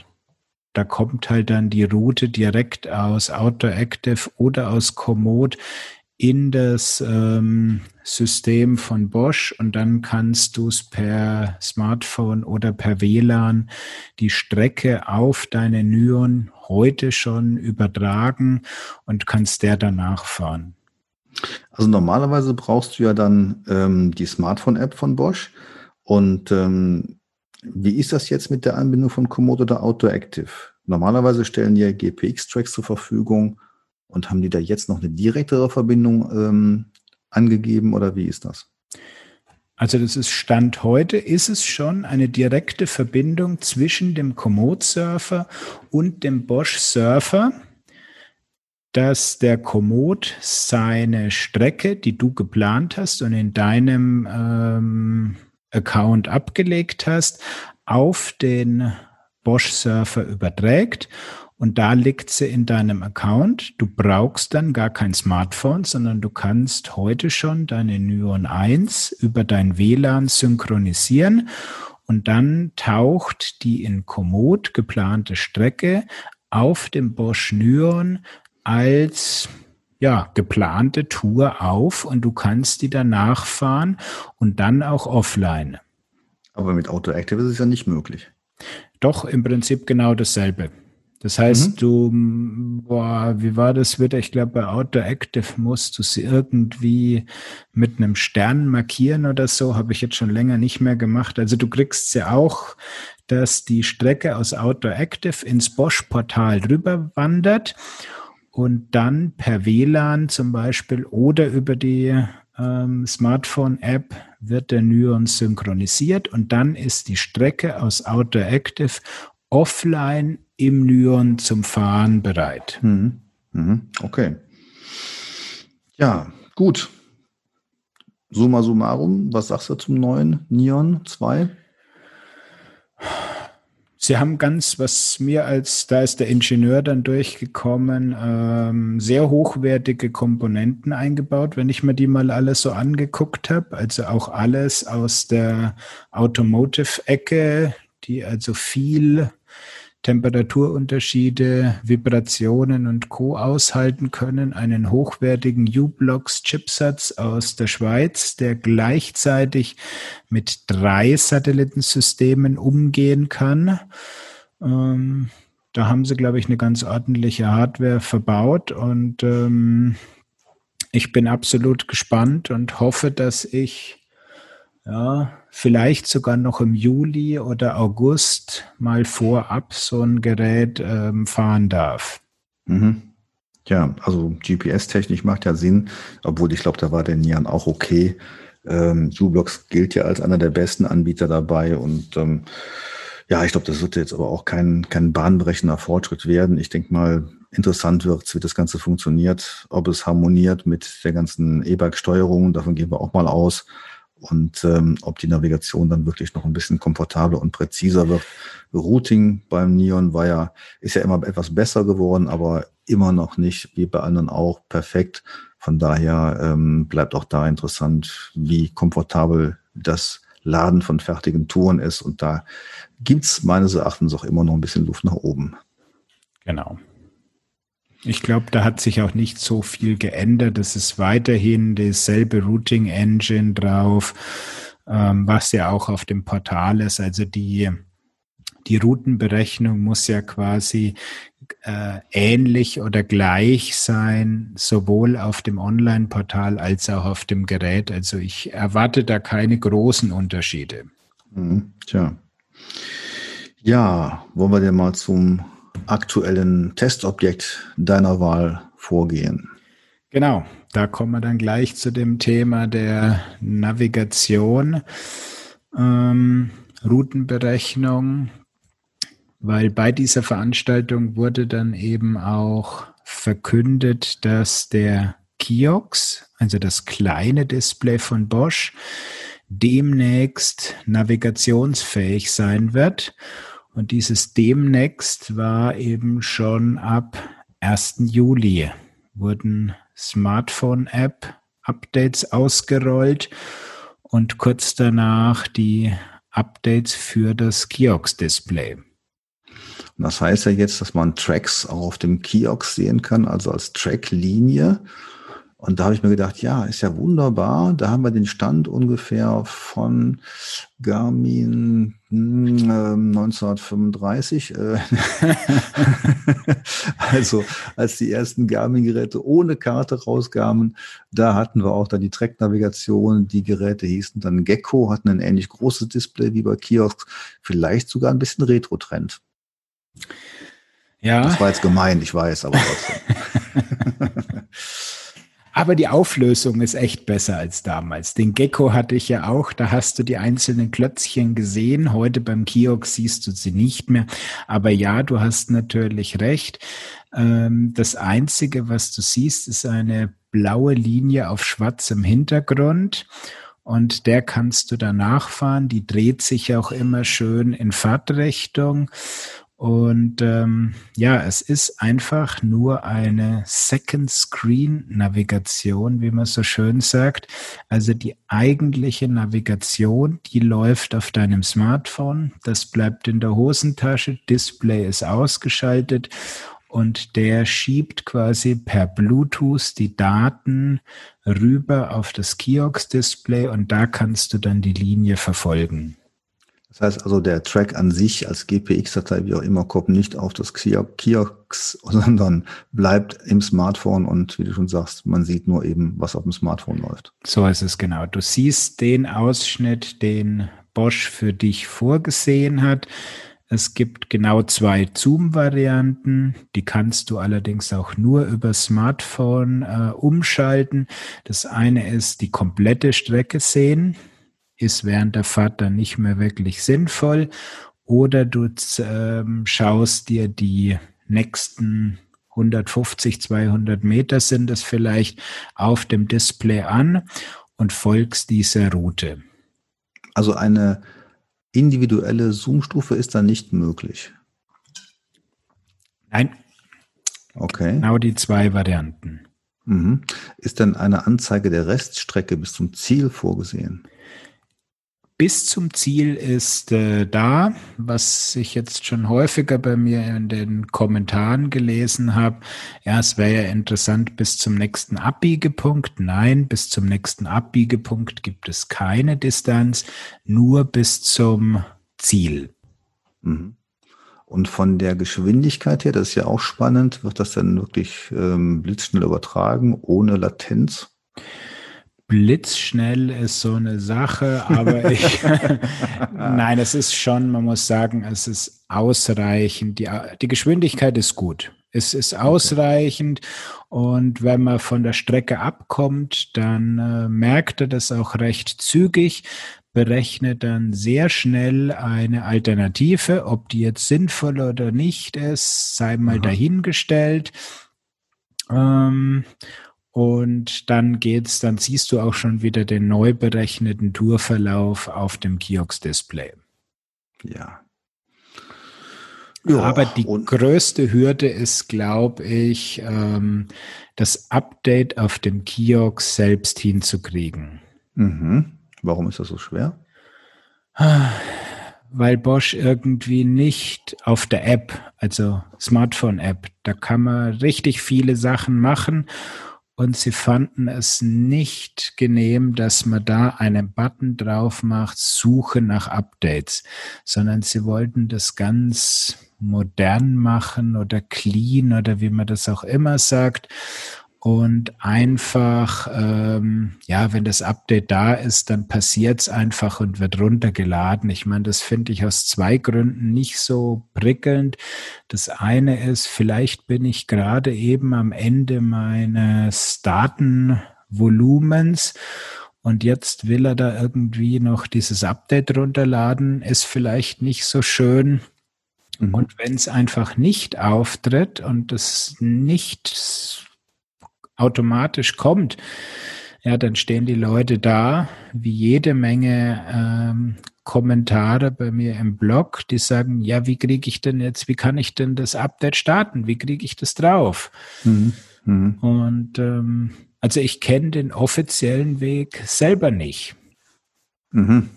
da kommt halt dann die Route direkt aus Outdoor Active oder aus Komoot in das ähm, System von Bosch und dann kannst du es per Smartphone oder per WLAN die Strecke auf deine Nyon heute schon übertragen und kannst der danach fahren. Also normalerweise brauchst du ja dann ähm, die Smartphone-App von Bosch und ähm, wie ist das jetzt mit der Anbindung von Komodo oder Outdoor Active? Normalerweise stellen die ja GPX-Tracks zur Verfügung und haben die da jetzt noch eine direktere Verbindung ähm, angegeben oder wie ist das? Also das ist Stand heute, ist es schon eine direkte Verbindung zwischen dem Komoot-Surfer und dem Bosch-Surfer, dass der Komoot seine Strecke, die du geplant hast und in deinem ähm, Account abgelegt hast, auf den Bosch-Surfer überträgt und da liegt sie in deinem Account. Du brauchst dann gar kein Smartphone, sondern du kannst heute schon deine Nyon 1 über dein WLAN synchronisieren und dann taucht die in Komoot geplante Strecke auf dem Bosch Nyon als ja, geplante Tour auf und du kannst die danach fahren und dann auch offline. Aber mit Auto Active ist es ja nicht möglich. Doch, im Prinzip genau dasselbe. Das heißt, mhm. du, boah, wie war das wieder? Ich glaube, bei Outdoor Active musst du sie irgendwie mit einem Stern markieren oder so. Habe ich jetzt schon länger nicht mehr gemacht. Also du kriegst sie auch, dass die Strecke aus Outdoor Active ins Bosch-Portal drüber wandert und dann per WLAN zum Beispiel oder über die ähm, Smartphone-App wird der Nyon synchronisiert und dann ist die Strecke aus Outdoor Active offline im Nyon zum Fahren bereit. Mhm. Mhm. Okay. Ja, gut. Summa summarum, was sagst du zum neuen Neon 2? Sie haben ganz, was mir als, da ist der Ingenieur dann durchgekommen, ähm, sehr hochwertige Komponenten eingebaut, wenn ich mir die mal alles so angeguckt habe. Also auch alles aus der Automotive-Ecke, die also viel Temperaturunterschiede, Vibrationen und Co. aushalten können, einen hochwertigen U-Blocks-Chipsatz aus der Schweiz, der gleichzeitig mit drei Satellitensystemen umgehen kann. Ähm, da haben sie, glaube ich, eine ganz ordentliche Hardware verbaut und ähm, ich bin absolut gespannt und hoffe, dass ich ja, vielleicht sogar noch im Juli oder August mal vorab so ein Gerät ähm, fahren darf. Mhm. Ja, also GPS-Technik macht ja Sinn, obwohl ich glaube, da war der Nian auch okay. Ähm, Ublox gilt ja als einer der besten Anbieter dabei und ähm, ja, ich glaube, das wird jetzt aber auch kein, kein bahnbrechender Fortschritt werden. Ich denke mal, interessant wird, wie das Ganze funktioniert, ob es harmoniert mit der ganzen E-Bike-Steuerung, davon gehen wir auch mal aus. Und ähm, ob die Navigation dann wirklich noch ein bisschen komfortabler und präziser wird. Routing beim Neon war ja, ist ja immer etwas besser geworden, aber immer noch nicht, wie bei anderen auch, perfekt. Von daher ähm, bleibt auch da interessant, wie komfortabel das Laden von fertigen Touren ist. Und da gibt's meines Erachtens auch immer noch ein bisschen Luft nach oben. Genau. Ich glaube, da hat sich auch nicht so viel geändert. Es ist weiterhin dieselbe Routing Engine drauf, ähm, was ja auch auf dem Portal ist. Also die, die Routenberechnung muss ja quasi äh, ähnlich oder gleich sein, sowohl auf dem Online-Portal als auch auf dem Gerät. Also ich erwarte da keine großen Unterschiede. Mhm, tja. Ja, wollen wir denn mal zum aktuellen Testobjekt deiner Wahl vorgehen? Genau, da kommen wir dann gleich zu dem Thema der Navigation, ähm, Routenberechnung, weil bei dieser Veranstaltung wurde dann eben auch verkündet, dass der Kiox, also das kleine Display von Bosch, demnächst navigationsfähig sein wird. Und dieses demnächst war eben schon ab 1. Juli wurden Smartphone-App-Updates ausgerollt und kurz danach die Updates für das Kiox-Display. Das heißt ja jetzt, dass man Tracks auch auf dem Kiosk sehen kann, also als Tracklinie. Und da habe ich mir gedacht, ja, ist ja wunderbar. Da haben wir den Stand ungefähr von Garmin hm, äh, 1935. Äh, also als die ersten Garmin-Geräte ohne Karte rauskamen, da hatten wir auch dann die Track-Navigation. Die Geräte hießen dann Gecko, hatten ein ähnlich großes Display wie bei Kiosks, vielleicht sogar ein bisschen Retro-Trend. Ja. Das war jetzt gemein, ich weiß, aber trotzdem. Aber die Auflösung ist echt besser als damals. Den Gecko hatte ich ja auch, da hast du die einzelnen Klötzchen gesehen. Heute beim Kiosk siehst du sie nicht mehr. Aber ja, du hast natürlich recht. Ähm, das Einzige, was du siehst, ist eine blaue Linie auf schwarzem Hintergrund und der kannst du danach fahren. Die dreht sich auch immer schön in Fahrtrichtung und ähm, ja, es ist einfach nur eine Second Screen Navigation, wie man so schön sagt. Also die eigentliche Navigation, die läuft auf deinem Smartphone. Das bleibt in der Hosentasche. Display ist ausgeschaltet und der schiebt quasi per Bluetooth die Daten rüber auf das Kiosk-Display und da kannst du dann die Linie verfolgen. Das heißt also, der Track an sich als GPX-Datei, wie auch immer, kommt nicht auf das Kiosk, sondern bleibt im Smartphone und wie du schon sagst, man sieht nur eben, was auf dem Smartphone läuft. So ist es genau. Du siehst den Ausschnitt, den Bosch für dich vorgesehen hat. Es gibt genau zwei Zoom-Varianten. Die kannst du allerdings auch nur über Smartphone äh, umschalten. Das eine ist die komplette Strecke sehen ist während der Fahrt dann nicht mehr wirklich sinnvoll. Oder du ähm, schaust dir die nächsten 150, 200 Meter sind es vielleicht auf dem Display an und folgst dieser Route. Also eine individuelle Zoom-Stufe ist da nicht möglich. Nein. Okay. Genau die zwei Varianten. Mhm. Ist dann eine Anzeige der Reststrecke bis zum Ziel vorgesehen? Bis zum Ziel ist äh, da, was ich jetzt schon häufiger bei mir in den Kommentaren gelesen habe. Ja, es wäre ja interessant bis zum nächsten Abbiegepunkt. Nein, bis zum nächsten Abbiegepunkt gibt es keine Distanz, nur bis zum Ziel. Mhm. Und von der Geschwindigkeit her, das ist ja auch spannend, wird das dann wirklich ähm, blitzschnell übertragen, ohne Latenz? Blitzschnell ist so eine Sache, aber ich, nein, es ist schon, man muss sagen, es ist ausreichend. Die, die Geschwindigkeit ist gut. Es ist ausreichend. Und wenn man von der Strecke abkommt, dann äh, merkt er das auch recht zügig, berechnet dann sehr schnell eine Alternative. Ob die jetzt sinnvoll oder nicht ist, sei mal Aha. dahingestellt. Ähm, und dann geht's, dann siehst du auch schon wieder den neu berechneten Tourverlauf auf dem Kiox-Display. Ja. ja. Aber die größte Hürde ist, glaube ich, ähm, das Update auf dem Kiosk selbst hinzukriegen. Mhm. Warum ist das so schwer? Weil Bosch irgendwie nicht auf der App, also Smartphone-App, da kann man richtig viele Sachen machen und sie fanden es nicht genehm, dass man da einen Button drauf macht, Suche nach Updates, sondern sie wollten das ganz modern machen oder clean oder wie man das auch immer sagt und einfach, ähm, ja, wenn das Update da ist, dann passiert es einfach und wird runtergeladen. Ich meine, das finde ich aus zwei Gründen nicht so prickelnd. Das eine ist, vielleicht bin ich gerade eben am Ende meines Datenvolumens und jetzt will er da irgendwie noch dieses Update runterladen, ist vielleicht nicht so schön. Mhm. Und wenn es einfach nicht auftritt und es nicht automatisch kommt, ja, dann stehen die Leute da, wie jede Menge ähm, Kommentare bei mir im Blog, die sagen, ja, wie kriege ich denn jetzt, wie kann ich denn das Update starten? Wie kriege ich das drauf? Mhm. Mhm. Und ähm, also ich kenne den offiziellen Weg selber nicht. Mhm.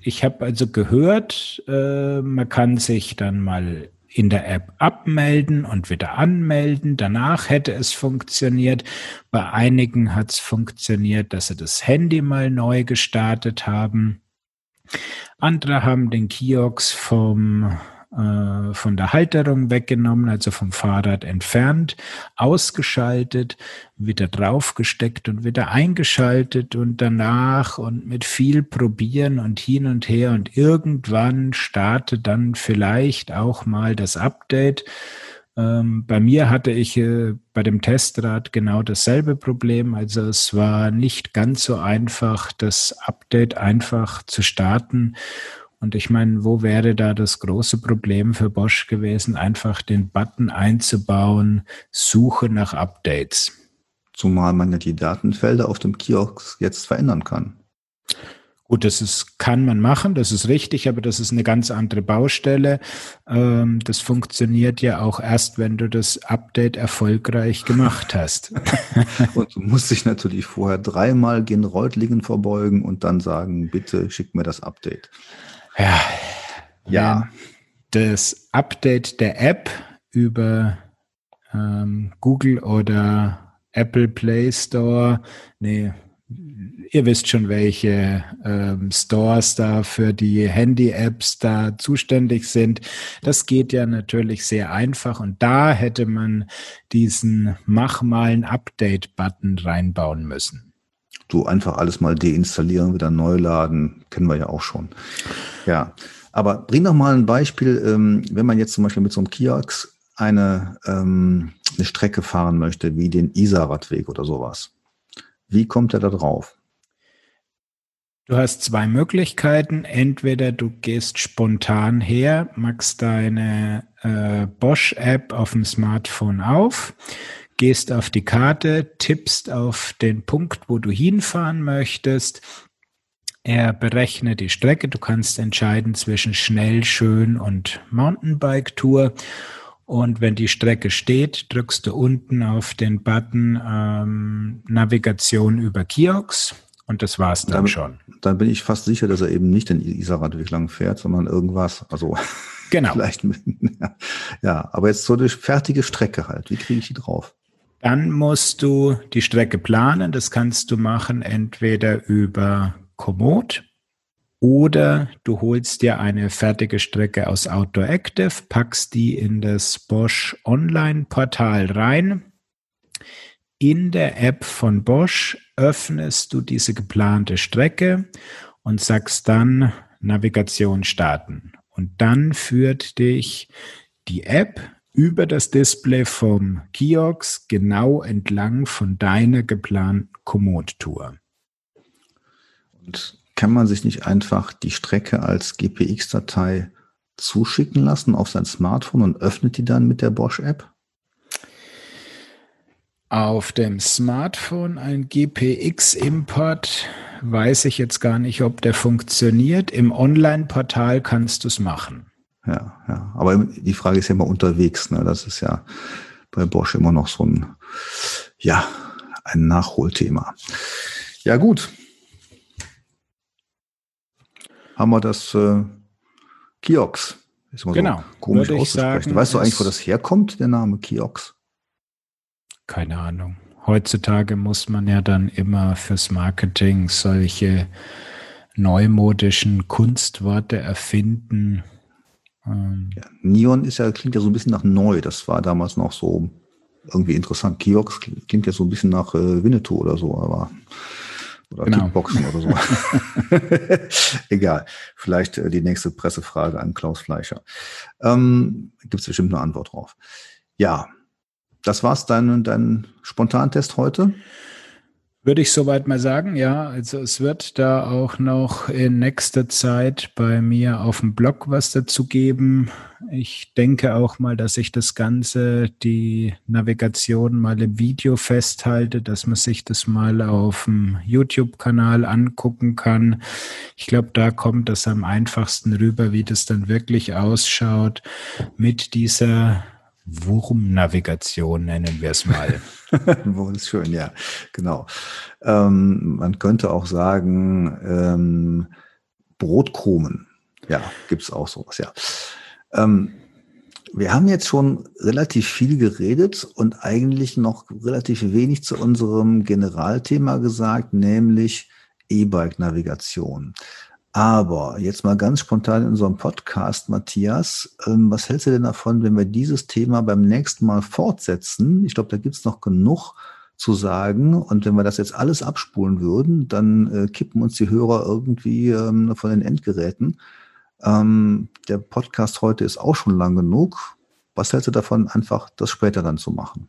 Ich habe also gehört, äh, man kann sich dann mal in der App abmelden und wieder anmelden. Danach hätte es funktioniert. Bei einigen hat es funktioniert, dass sie das Handy mal neu gestartet haben. Andere haben den Kiosk vom äh, von der Halterung weggenommen, also vom Fahrrad entfernt, ausgeschaltet, wieder draufgesteckt und wieder eingeschaltet und danach und mit viel probieren und hin und her und irgendwann startet dann vielleicht auch mal das Update. Ähm, bei mir hatte ich äh, bei dem Testrad genau dasselbe Problem. Also es war nicht ganz so einfach, das Update einfach zu starten. Und ich meine, wo wäre da das große Problem für Bosch gewesen, einfach den Button einzubauen, Suche nach Updates? Zumal man ja die Datenfelder auf dem Kiosk jetzt verändern kann. Gut, das ist, kann man machen, das ist richtig, aber das ist eine ganz andere Baustelle. Ähm, das funktioniert ja auch erst, wenn du das Update erfolgreich gemacht hast. und du musst dich natürlich vorher dreimal gen Reutlingen verbeugen und dann sagen, bitte schick mir das Update. Ja. Ja. Das Update der App über ähm, Google oder Apple Play Store, nee, ihr wisst schon, welche ähm, Stores da für die Handy-Apps da zuständig sind. Das geht ja natürlich sehr einfach und da hätte man diesen Mach mal ein Update-Button reinbauen müssen. Du einfach alles mal deinstallieren, wieder neu laden, kennen wir ja auch schon. Ja, aber bring doch mal ein Beispiel, ähm, wenn man jetzt zum Beispiel mit so einem Kiosk eine, ähm, eine Strecke fahren möchte, wie den Isarradweg oder sowas. Wie kommt er da drauf? Du hast zwei Möglichkeiten. Entweder du gehst spontan her, machst deine äh, Bosch-App auf dem Smartphone auf, gehst auf die Karte, tippst auf den Punkt, wo du hinfahren möchtest. Er berechnet die Strecke. Du kannst entscheiden zwischen schnell, schön und Mountainbike-Tour. Und wenn die Strecke steht, drückst du unten auf den Button ähm, Navigation über Kiox und das war's dann Damit, schon. Dann bin ich fast sicher, dass er eben nicht den Isarradweg lang fährt, sondern irgendwas. Also genau. vielleicht mit, ja, aber jetzt so eine fertige Strecke halt. Wie kriege ich die drauf? Dann musst du die Strecke planen. Das kannst du machen entweder über Komoot oder du holst dir eine fertige Strecke aus Outdoor Active, packst die in das Bosch Online Portal rein. In der App von Bosch öffnest du diese geplante Strecke und sagst dann Navigation starten. Und dann führt dich die App über das Display vom Kiosk genau entlang von deiner geplanten Komoot-Tour. Und kann man sich nicht einfach die Strecke als GPX-Datei zuschicken lassen auf sein Smartphone und öffnet die dann mit der Bosch-App? Auf dem Smartphone ein GPX-Import weiß ich jetzt gar nicht, ob der funktioniert. Im Online-Portal kannst du es machen. Ja, ja. Aber die Frage ist ja immer unterwegs. Ne? Das ist ja bei Bosch immer noch so ein, ja, ein Nachholthema. Ja, gut. Haben wir das äh, Kiox. Ist immer genau. so komisch auszusprechen. Sagen, weißt du eigentlich, wo das herkommt, der Name Kiox? Keine Ahnung. Heutzutage muss man ja dann immer fürs Marketing solche neumodischen Kunstworte erfinden. Ähm ja, Neon ist ja, klingt ja so ein bisschen nach neu. Das war damals noch so irgendwie interessant. Kiox klingt ja so ein bisschen nach äh, Winnetou oder so, aber oder genau. Kickboxen oder so. Egal. Vielleicht äh, die nächste Pressefrage an Klaus Fleischer. Ähm, Gibt es bestimmt eine Antwort drauf. Ja, das war's dein, dein Spontantest heute? Würde ich soweit mal sagen, ja. Also es wird da auch noch in nächster Zeit bei mir auf dem Blog was dazu geben. Ich denke auch mal, dass ich das Ganze, die Navigation mal im Video festhalte, dass man sich das mal auf dem YouTube-Kanal angucken kann. Ich glaube, da kommt das am einfachsten rüber, wie das dann wirklich ausschaut mit dieser Wurmnavigation nennen wir es mal. Wurm ist schön, ja, genau. Ähm, man könnte auch sagen, ähm, Brotkrumen. Ja, gibt es auch sowas, ja. Ähm, wir haben jetzt schon relativ viel geredet und eigentlich noch relativ wenig zu unserem Generalthema gesagt, nämlich E-Bike-Navigation. Aber jetzt mal ganz spontan in unserem Podcast, Matthias, ähm, was hältst du denn davon, wenn wir dieses Thema beim nächsten Mal fortsetzen? Ich glaube, da gibt's noch genug zu sagen. Und wenn wir das jetzt alles abspulen würden, dann äh, kippen uns die Hörer irgendwie ähm, von den Endgeräten. Ähm, der Podcast heute ist auch schon lang genug. Was hältst du davon, einfach das später dann zu machen?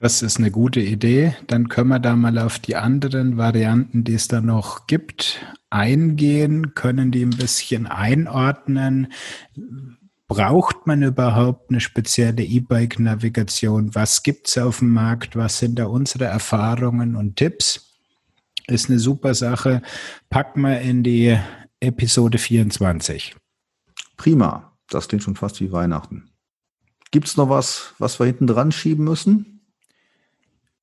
Das ist eine gute Idee. Dann können wir da mal auf die anderen Varianten, die es da noch gibt, eingehen, können die ein bisschen einordnen. Braucht man überhaupt eine spezielle E-Bike-Navigation? Was gibt's auf dem Markt? Was sind da unsere Erfahrungen und Tipps? Ist eine super Sache. Packen wir in die Episode 24. Prima. Das klingt schon fast wie Weihnachten. Gibt's noch was, was wir hinten dran schieben müssen?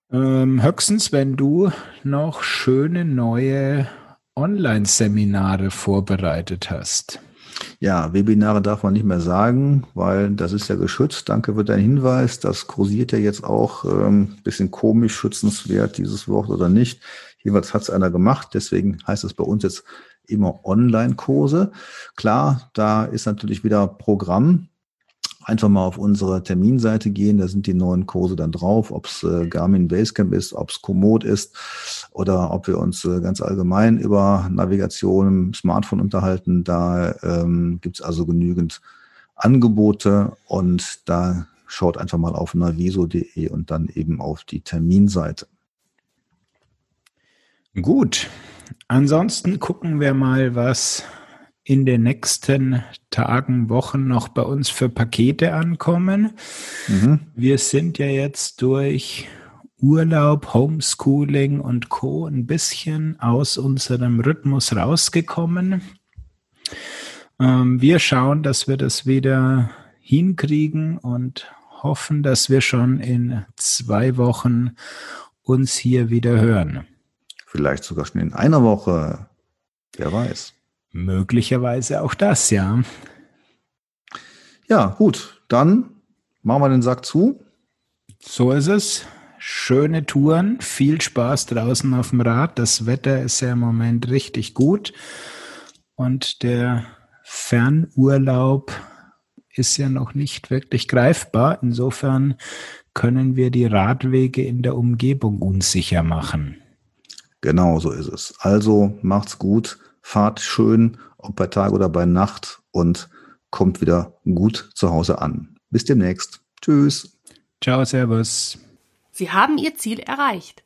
Ähm, höchstens, wenn du noch schöne neue Online-Seminare vorbereitet hast. Ja, Webinare darf man nicht mehr sagen, weil das ist ja geschützt. Danke für deinen Hinweis. Das kursiert ja jetzt auch ähm, bisschen komisch, schützenswert, dieses Wort oder nicht. Jeweils hat es einer gemacht. Deswegen heißt es bei uns jetzt immer Online-Kurse. Klar, da ist natürlich wieder Programm einfach mal auf unsere Terminseite gehen, da sind die neuen Kurse dann drauf, ob es äh, Garmin Basecamp ist, ob es Komoot ist oder ob wir uns äh, ganz allgemein über Navigation im Smartphone unterhalten. Da ähm, gibt es also genügend Angebote und da schaut einfach mal auf naviso.de und dann eben auf die Terminseite. Gut. Ansonsten gucken wir mal, was in den nächsten Tagen, Wochen noch bei uns für Pakete ankommen. Mhm. Wir sind ja jetzt durch Urlaub, Homeschooling und Co. ein bisschen aus unserem Rhythmus rausgekommen. Ähm, wir schauen, dass wir das wieder hinkriegen und hoffen, dass wir schon in zwei Wochen uns hier wieder hören. Vielleicht sogar schon in einer Woche. Wer weiß. Möglicherweise auch das, ja. Ja, gut. Dann machen wir den Sack zu. So ist es. Schöne Touren, viel Spaß draußen auf dem Rad. Das Wetter ist ja im Moment richtig gut. Und der Fernurlaub ist ja noch nicht wirklich greifbar. Insofern können wir die Radwege in der Umgebung unsicher machen. Genau so ist es. Also macht's gut fahrt schön, ob bei Tag oder bei Nacht und kommt wieder gut zu Hause an. Bis demnächst. Tschüss. Ciao, Servus. Sie haben Ihr Ziel erreicht.